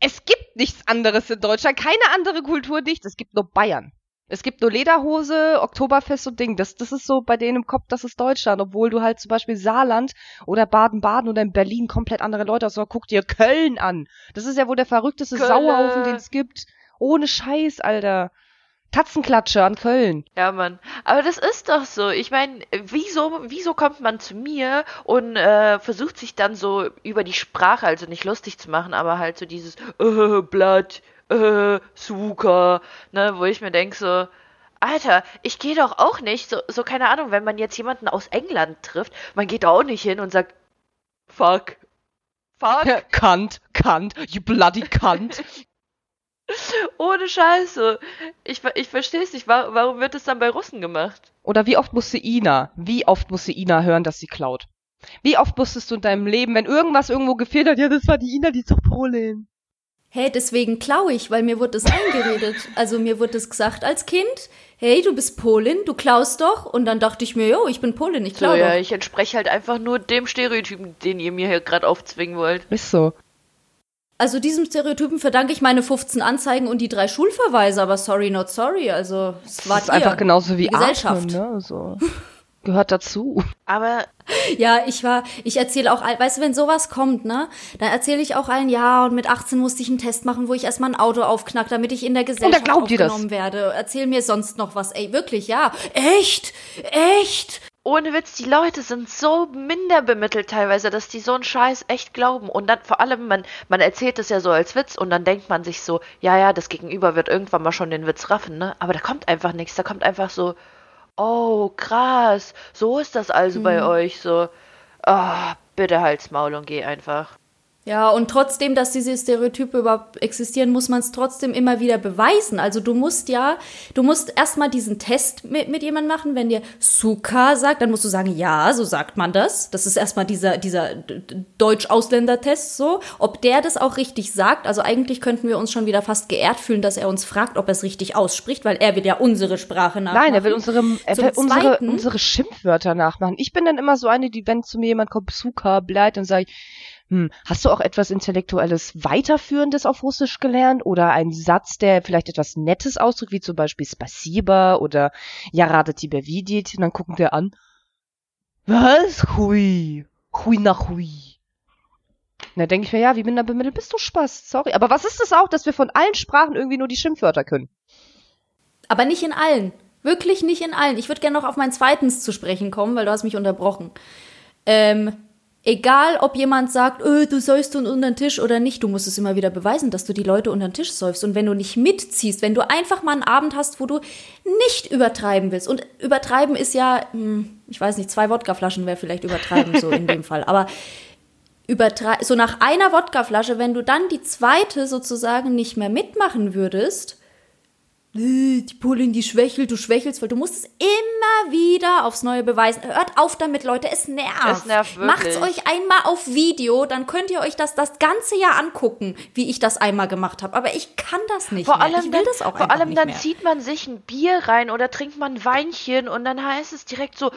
Es gibt nichts anderes in Deutschland, keine andere Kultur nicht. Es gibt nur Bayern. Es gibt nur Lederhose, Oktoberfest und Ding. Das, das ist so bei denen im Kopf, das ist Deutschland. Obwohl du halt zum Beispiel Saarland oder Baden-Baden oder in Berlin komplett andere Leute hast. Aber guck dir Köln an. Das ist ja wohl der verrückteste Köln. Sauerhaufen, den es gibt. Ohne Scheiß, Alter. Tatzenklatsche an Köln. Ja, Mann. Aber das ist doch so. Ich meine, wieso, wieso kommt man zu mir und äh, versucht sich dann so über die Sprache, also nicht lustig zu machen, aber halt so dieses äh, Blatt, äh, Suka, ne, wo ich mir denke so, Alter, ich gehe doch auch nicht, so, so keine Ahnung, wenn man jetzt jemanden aus England trifft, man geht da auch nicht hin und sagt, fuck, fuck. *laughs* Kant, Kant, you bloody Kant. *laughs* Ohne Scheiße. Ich, ich verstehe es nicht. Warum wird es dann bei Russen gemacht? Oder wie oft musste Ina, wie oft musste Ina hören, dass sie klaut? Wie oft musstest du in deinem Leben, wenn irgendwas irgendwo gefehlt hat, ja, das war die Ina, die zur Polin. Hey, deswegen klaue ich, weil mir wurde das eingeredet. Also mir wurde das gesagt als Kind. Hey, du bist Polin, du klaust doch. Und dann dachte ich mir, jo, ich bin Polin, ich klaue so, ja, ich entspreche halt einfach nur dem Stereotypen, den ihr mir hier gerade aufzwingen wollt. Ist so. Also diesem Stereotypen verdanke ich meine 15 Anzeigen und die drei Schulverweise, aber sorry, not sorry. Also es war das ist einfach genauso wie Gesellschaft. Atmen, ne? so. Gehört dazu. Aber ja, ich war, ich erzähle auch, weißt du, wenn sowas kommt, ne, dann erzähle ich auch allen, ja, und mit 18 musste ich einen Test machen, wo ich erstmal ein Auto aufknack, damit ich in der Gesellschaft aufgenommen werde. Erzähl mir sonst noch was. Ey, wirklich, ja. Echt? Echt? Ohne Witz, die Leute sind so minder bemittelt teilweise, dass die so einen Scheiß echt glauben. Und dann vor allem, man, man erzählt es ja so als Witz und dann denkt man sich so, ja, ja, das Gegenüber wird irgendwann mal schon den Witz raffen, ne? Aber da kommt einfach nichts. Da kommt einfach so, oh, krass, so ist das also mhm. bei euch, so. Oh, bitte halt's Maul und geh einfach. Ja, und trotzdem, dass diese Stereotype überhaupt existieren, muss man es trotzdem immer wieder beweisen. Also du musst ja, du musst erstmal diesen Test mit, mit jemandem machen. Wenn dir Suka sagt, dann musst du sagen, ja, so sagt man das. Das ist erstmal dieser, dieser Deutsch-Ausländer-Test so. Ob der das auch richtig sagt, also eigentlich könnten wir uns schon wieder fast geehrt fühlen, dass er uns fragt, ob er es richtig ausspricht, weil er will ja unsere Sprache nachmachen. Nein, er will unsere, er will unsere, unsere Schimpfwörter nachmachen. Ich bin dann immer so eine, die, wenn zu mir jemand kommt, Suka, bleibt, dann sage ich, hm, hast du auch etwas Intellektuelles Weiterführendes auf Russisch gelernt oder einen Satz, der vielleicht etwas Nettes ausdrückt, wie zum Beispiel Spasiba oder Yarada тебе видеть? Und dann gucken wir an. Was? Hui. Hui nach hui. Na, denke ich mir, ja, wie minder bemittelt bist du Spaß? Sorry. Aber was ist das auch, dass wir von allen Sprachen irgendwie nur die Schimpfwörter können? Aber nicht in allen. Wirklich nicht in allen. Ich würde gerne noch auf mein zweitens zu sprechen kommen, weil du hast mich unterbrochen. Ähm, Egal, ob jemand sagt, öh, du säufst unter den Tisch oder nicht, du musst es immer wieder beweisen, dass du die Leute unter den Tisch säufst. Und wenn du nicht mitziehst, wenn du einfach mal einen Abend hast, wo du nicht übertreiben willst. Und übertreiben ist ja, hm, ich weiß nicht, zwei Wodkaflaschen wäre vielleicht übertreiben so in dem *laughs* Fall. Aber so nach einer Wodkaflasche, wenn du dann die zweite sozusagen nicht mehr mitmachen würdest, die Polin, die schwächelt, du schwächelst, weil du musst es immer wieder aufs Neue beweisen. Hört auf damit, Leute, es nervt. Es nervt wirklich. Macht's euch einmal auf Video, dann könnt ihr euch das das ganze Jahr angucken, wie ich das einmal gemacht habe. Aber ich kann das nicht vor mehr. Allem ich will dann, das auch Vor allem dann mehr. zieht man sich ein Bier rein oder trinkt man ein Weinchen und dann heißt es direkt so, äh,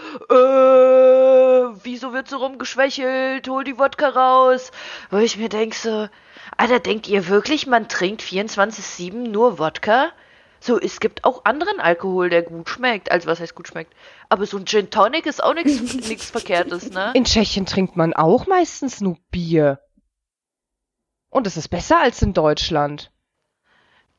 wieso wird so rumgeschwächelt? Hol die Wodka raus. Wo ich mir denke so, Alter, denkt ihr wirklich, man trinkt 24-7 nur Wodka? So, es gibt auch anderen Alkohol, der gut schmeckt. Also was heißt gut schmeckt? Aber so ein Gin Tonic ist auch *laughs* nichts Verkehrtes, ne? In Tschechien trinkt man auch meistens nur Bier. Und es ist besser als in Deutschland.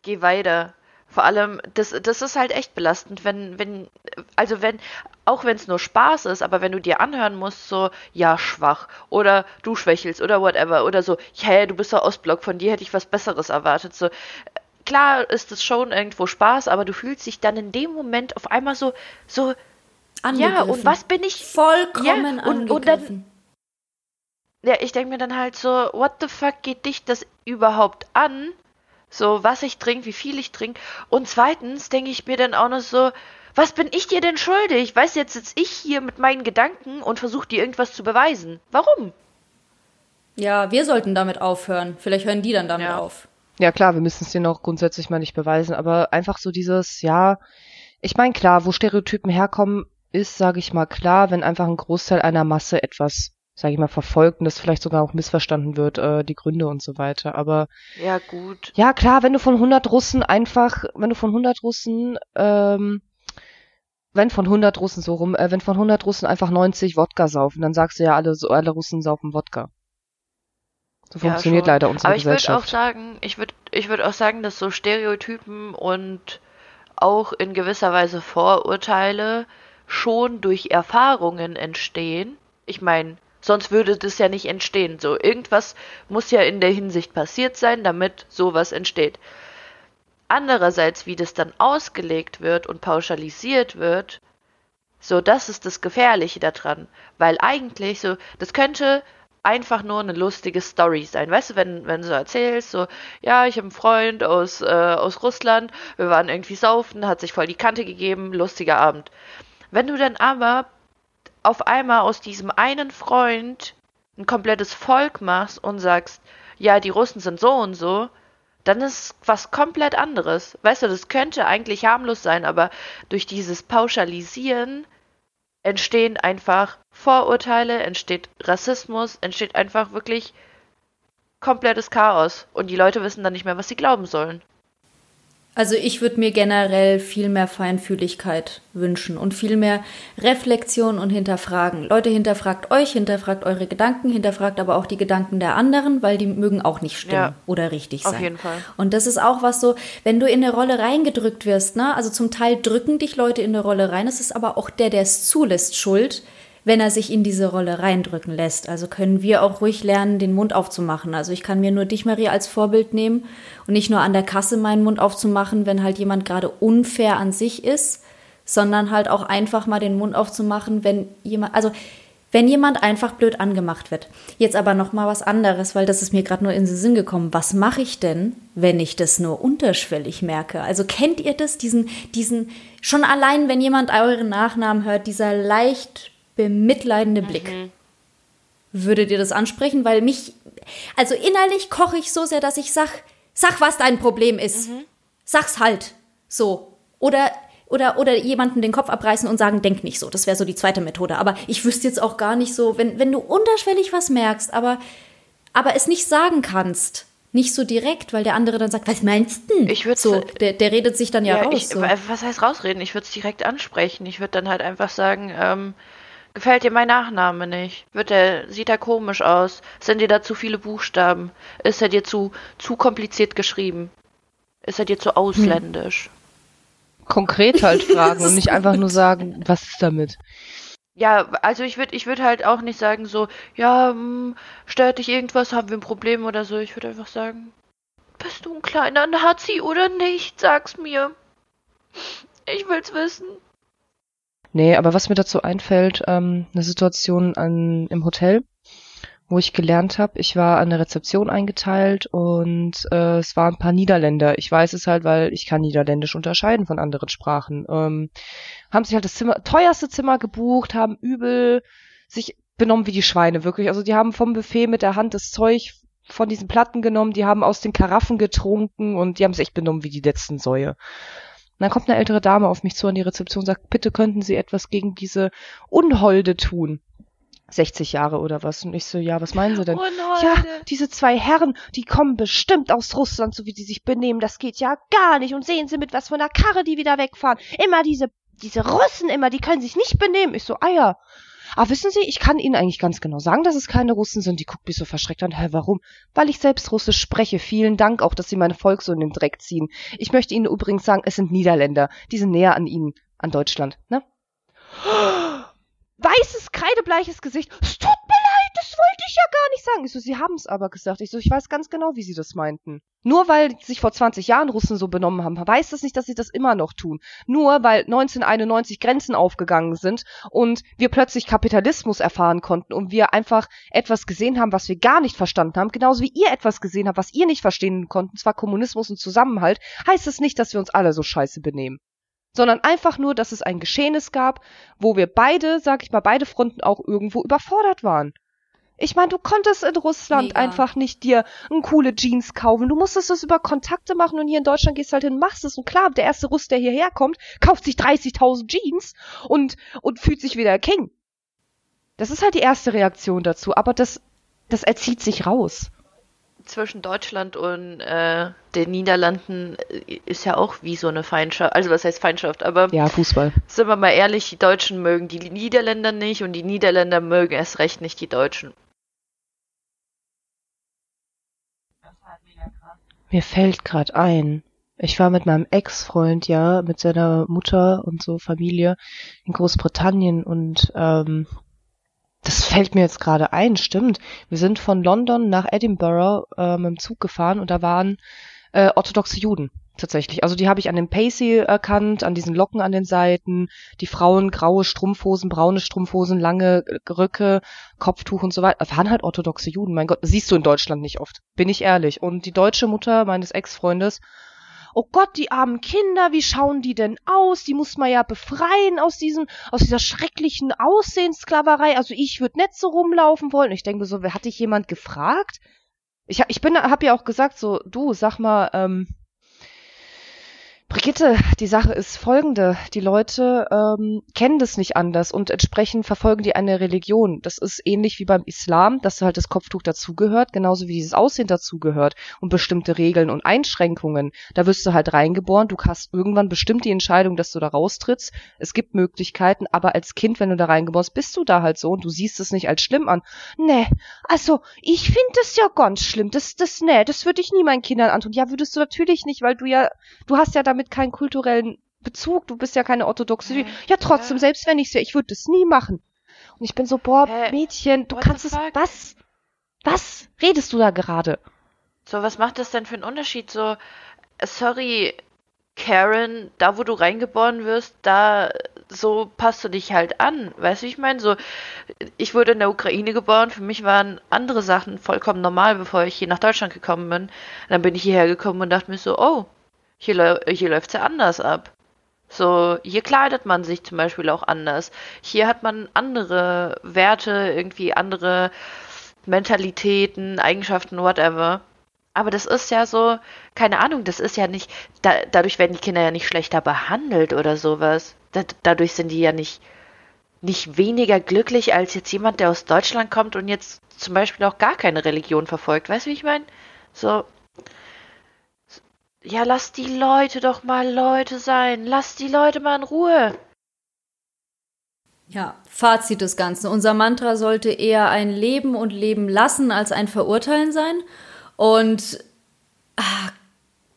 Geh weiter. Vor allem, das, das ist halt echt belastend, wenn, wenn, also wenn, auch wenn es nur Spaß ist, aber wenn du dir anhören musst, so, ja, schwach, oder du schwächelst, oder whatever, oder so, ja, du bist doch Ostblock, von dir hätte ich was Besseres erwartet, so, klar ist es schon irgendwo Spaß, aber du fühlst dich dann in dem Moment auf einmal so, so, ja, und was bin ich? Vollkommen ja, und, und dann, ja, ich denke mir dann halt so, what the fuck geht dich das überhaupt an? So, was ich trinke, wie viel ich trinke. Und zweitens denke ich mir dann auch noch so, was bin ich dir denn schuldig? Weißt du, jetzt sitze ich hier mit meinen Gedanken und versuche dir irgendwas zu beweisen. Warum? Ja, wir sollten damit aufhören. Vielleicht hören die dann damit ja. auf. Ja klar, wir müssen es dir noch grundsätzlich mal nicht beweisen, aber einfach so dieses, ja, ich meine klar, wo Stereotypen herkommen, ist, sage ich mal, klar, wenn einfach ein Großteil einer Masse etwas sage ich mal, verfolgt und das vielleicht sogar auch missverstanden wird, äh, die Gründe und so weiter. Aber ja, gut. Ja, klar, wenn du von 100 Russen einfach, wenn du von 100 Russen, ähm, wenn von 100 Russen so rum, äh, wenn von 100 Russen einfach 90 Wodka saufen, dann sagst du ja, alle, so, alle Russen saufen Wodka. So funktioniert ja, leider unsere Aber ich Gesellschaft. würde auch sagen, ich würde ich würde auch sagen, dass so Stereotypen und auch in gewisser Weise Vorurteile schon durch Erfahrungen entstehen. Ich meine, Sonst würde das ja nicht entstehen. So, irgendwas muss ja in der Hinsicht passiert sein, damit sowas entsteht. Andererseits, wie das dann ausgelegt wird und pauschalisiert wird, so, das ist das Gefährliche daran. Weil eigentlich so, das könnte einfach nur eine lustige Story sein. Weißt du, wenn, wenn du erzählst, so, ja, ich habe einen Freund aus, äh, aus Russland, wir waren irgendwie saufen, hat sich voll die Kante gegeben, lustiger Abend. Wenn du dann aber auf einmal aus diesem einen Freund ein komplettes Volk machst und sagst, ja, die Russen sind so und so, dann ist was komplett anderes. Weißt du, das könnte eigentlich harmlos sein, aber durch dieses Pauschalisieren entstehen einfach Vorurteile, entsteht Rassismus, entsteht einfach wirklich komplettes Chaos und die Leute wissen dann nicht mehr, was sie glauben sollen. Also ich würde mir generell viel mehr Feinfühligkeit wünschen und viel mehr Reflexion und Hinterfragen. Leute, hinterfragt euch, hinterfragt eure Gedanken, hinterfragt aber auch die Gedanken der anderen, weil die mögen auch nicht stimmen ja, oder richtig sein. Auf jeden Fall. Und das ist auch was so, wenn du in eine Rolle reingedrückt wirst, ne? Also zum Teil drücken dich Leute in eine Rolle rein, es ist aber auch der, der es zulässt, schuld, wenn er sich in diese Rolle reindrücken lässt. Also können wir auch ruhig lernen, den Mund aufzumachen. Also ich kann mir nur dich, Marie, als Vorbild nehmen und nicht nur an der Kasse meinen Mund aufzumachen, wenn halt jemand gerade unfair an sich ist, sondern halt auch einfach mal den Mund aufzumachen, wenn jemand, also wenn jemand einfach blöd angemacht wird. Jetzt aber noch mal was anderes, weil das ist mir gerade nur in den Sinn gekommen. Was mache ich denn, wenn ich das nur unterschwellig merke? Also kennt ihr das, diesen, diesen, schon allein, wenn jemand euren Nachnamen hört, dieser leicht bemitleidende Blick. Mhm. Würdet ihr das ansprechen? Weil mich, also innerlich koche ich so sehr, dass ich sag, sag, was dein Problem ist. Mhm. Sag's halt. So. Oder, oder, oder jemanden den Kopf abreißen und sagen, denk nicht so. Das wäre so die zweite Methode. Aber ich wüsste jetzt auch gar nicht so, wenn, wenn du unterschwellig was merkst, aber, aber es nicht sagen kannst, nicht so direkt, weil der andere dann sagt, was meinst du? Ich würde so, der, der redet sich dann ja, ja raus. Ich, so. Was heißt rausreden? Ich würde es direkt ansprechen. Ich würde dann halt einfach sagen, ähm, Gefällt dir mein Nachname nicht? Wird der, sieht er komisch aus? Sind dir da zu viele Buchstaben? Ist er dir zu, zu kompliziert geschrieben? Ist er dir zu ausländisch? Konkret halt *laughs* fragen und nicht einfach nur sagen, was ist damit? Ja, also ich würde ich würd halt auch nicht sagen so, ja, hm, stört dich irgendwas, haben wir ein Problem oder so. Ich würde einfach sagen, bist du ein kleiner Nazi oder nicht? Sag's mir. Ich will's wissen. Nee, aber was mir dazu einfällt, ähm, eine Situation an, im Hotel, wo ich gelernt habe. Ich war an der Rezeption eingeteilt und äh, es waren ein paar Niederländer. Ich weiß es halt, weil ich kann Niederländisch unterscheiden von anderen Sprachen. Ähm, haben sich halt das Zimmer, teuerste Zimmer gebucht, haben übel sich benommen wie die Schweine, wirklich. Also die haben vom Buffet mit der Hand das Zeug von diesen Platten genommen, die haben aus den Karaffen getrunken und die haben sich echt benommen wie die letzten Säue. Und dann kommt eine ältere Dame auf mich zu an die Rezeption und sagt, bitte könnten Sie etwas gegen diese Unholde tun. 60 Jahre oder was. Und ich so, ja, was meinen Sie denn? Oh, ja, diese zwei Herren, die kommen bestimmt aus Russland, so wie die sich benehmen. Das geht ja gar nicht. Und sehen Sie mit was von der Karre, die wieder wegfahren. Immer diese, diese Russen immer, die können sich nicht benehmen. Ich so, ah ja. Aber wissen Sie, ich kann Ihnen eigentlich ganz genau sagen, dass es keine Russen sind. Die guckt mich so verschreckt an. Hä, warum? Weil ich selbst Russisch spreche. Vielen Dank auch, dass Sie meine Volk so in den Dreck ziehen. Ich möchte Ihnen übrigens sagen, es sind Niederländer. Die sind näher an Ihnen, an Deutschland, ne? *gasps* weißes, kreidebleiches Gesicht. Es tut mir das wollte ich ja gar nicht sagen. Ich so, sie haben es aber gesagt. Ich so, ich weiß ganz genau, wie sie das meinten. Nur weil sich vor 20 Jahren Russen so benommen haben, weiß das nicht, dass sie das immer noch tun. Nur weil 1991 Grenzen aufgegangen sind und wir plötzlich Kapitalismus erfahren konnten und wir einfach etwas gesehen haben, was wir gar nicht verstanden haben, genauso wie ihr etwas gesehen habt, was ihr nicht verstehen konnten, zwar Kommunismus und Zusammenhalt, heißt es nicht, dass wir uns alle so scheiße benehmen sondern einfach nur, dass es ein Geschehnis gab, wo wir beide, sag ich mal, beide Fronten auch irgendwo überfordert waren. Ich meine, du konntest in Russland Mega. einfach nicht dir ein coole Jeans kaufen. Du musstest das über Kontakte machen und hier in Deutschland gehst halt hin, machst es. Und klar, der erste Russ, der hierher kommt, kauft sich 30.000 Jeans und, und fühlt sich wieder King. Das ist halt die erste Reaktion dazu, aber das, das erzieht sich raus zwischen Deutschland und äh, den Niederlanden äh, ist ja auch wie so eine Feindschaft. Also was heißt Feindschaft? Aber ja, Fußball. Sind wir mal ehrlich, die Deutschen mögen die Niederländer nicht und die Niederländer mögen erst recht nicht die Deutschen. Mir fällt gerade ein, ich war mit meinem Ex-Freund ja mit seiner Mutter und so Familie in Großbritannien und ähm, das fällt mir jetzt gerade ein, stimmt. Wir sind von London nach Edinburgh äh, mit dem Zug gefahren und da waren äh, orthodoxe Juden tatsächlich. Also die habe ich an dem Pacey erkannt, an diesen Locken an den Seiten, die Frauen graue Strumpfhosen, braune Strumpfhosen, lange Röcke, Kopftuch und so weiter. Waren halt orthodoxe Juden. Mein Gott, siehst du in Deutschland nicht oft, bin ich ehrlich. Und die deutsche Mutter meines Ex-Freundes oh Gott, die armen Kinder, wie schauen die denn aus? Die muss man ja befreien aus diesem, aus dieser schrecklichen Aussehenssklaverei. Also ich würde nicht so rumlaufen wollen. ich denke so, hat dich jemand gefragt? Ich, ich bin, hab ja auch gesagt so, du, sag mal, ähm, Brigitte, die Sache ist folgende. Die Leute ähm, kennen das nicht anders und entsprechend verfolgen die eine Religion. Das ist ähnlich wie beim Islam, dass halt das Kopftuch dazugehört, genauso wie dieses Aussehen dazugehört und bestimmte Regeln und Einschränkungen. Da wirst du halt reingeboren. Du hast irgendwann bestimmt die Entscheidung, dass du da raustrittst. Es gibt Möglichkeiten, aber als Kind, wenn du da reingeboren bist, bist du da halt so und du siehst es nicht als schlimm an. Nee, also ich finde das ja ganz schlimm. Das, das, nee, das würde ich nie meinen Kindern antun. Ja, würdest du natürlich nicht, weil du ja, du hast ja damit damit keinen kulturellen Bezug. Du bist ja keine orthodoxe. Hä? Ja, trotzdem, ja. selbst wenn ich ja, ich würde das nie machen. Und ich bin so, boah, Hä? Mädchen, du kannst es, was? Was redest du da gerade? So, was macht das denn für einen Unterschied? So, sorry, Karen, da wo du reingeboren wirst, da so passt du dich halt an. Weißt du, ich meine, so, ich wurde in der Ukraine geboren, für mich waren andere Sachen vollkommen normal, bevor ich hier nach Deutschland gekommen bin. Und dann bin ich hierher gekommen und dachte mir so, oh, hier, hier läuft es ja anders ab. So, hier kleidet man sich zum Beispiel auch anders. Hier hat man andere Werte, irgendwie andere Mentalitäten, Eigenschaften, whatever. Aber das ist ja so, keine Ahnung, das ist ja nicht, da, dadurch werden die Kinder ja nicht schlechter behandelt oder sowas. Da, dadurch sind die ja nicht, nicht weniger glücklich als jetzt jemand, der aus Deutschland kommt und jetzt zum Beispiel auch gar keine Religion verfolgt. Weißt du, wie ich meine? So, ja, lass die Leute doch mal Leute sein. Lass die Leute mal in Ruhe. Ja, Fazit des Ganzen. Unser Mantra sollte eher ein Leben und Leben lassen als ein Verurteilen sein. Und ach,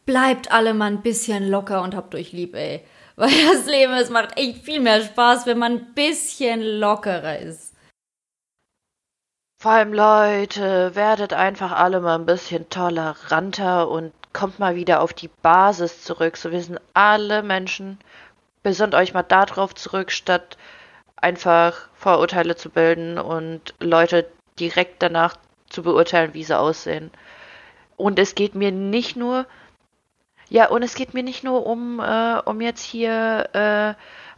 bleibt alle mal ein bisschen locker und habt euch lieb, ey. *laughs* Weil das Leben, es macht echt viel mehr Spaß, wenn man ein bisschen lockerer ist. Vor allem Leute, werdet einfach alle mal ein bisschen toleranter und kommt mal wieder auf die Basis zurück. So, wir sind alle Menschen. Besinnt euch mal darauf zurück, statt einfach Vorurteile zu bilden und Leute direkt danach zu beurteilen, wie sie aussehen. Und es geht mir nicht nur, ja, und es geht mir nicht nur um, äh, um jetzt hier äh,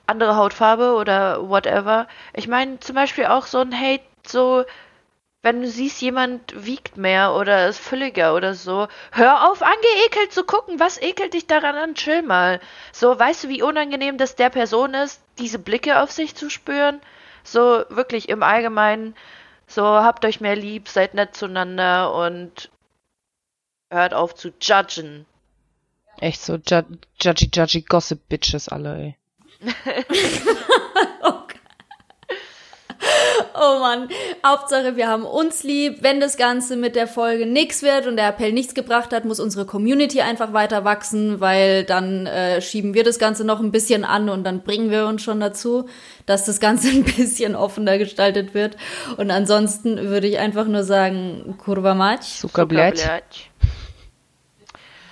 andere Hautfarbe oder whatever. Ich meine zum Beispiel auch so ein Hate, so wenn du siehst, jemand wiegt mehr oder ist fülliger oder so, hör auf, angeekelt zu gucken. Was ekelt dich daran an? Chill mal. So, weißt du, wie unangenehm das der Person ist, diese Blicke auf sich zu spüren? So wirklich im Allgemeinen, so habt euch mehr lieb, seid nett zueinander und hört auf zu judgen. Echt so ju judgy judgy gossip bitches alle, ey. *laughs* *laughs* Oh Mann, Hauptsache, wir haben uns lieb. Wenn das Ganze mit der Folge nichts wird und der Appell nichts gebracht hat, muss unsere Community einfach weiter wachsen, weil dann äh, schieben wir das Ganze noch ein bisschen an und dann bringen wir uns schon dazu, dass das Ganze *laughs* ein bisschen offener gestaltet wird. Und ansonsten würde ich einfach nur sagen, kurva mać.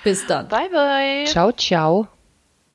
Bis dann. Bye bye. Ciao, ciao.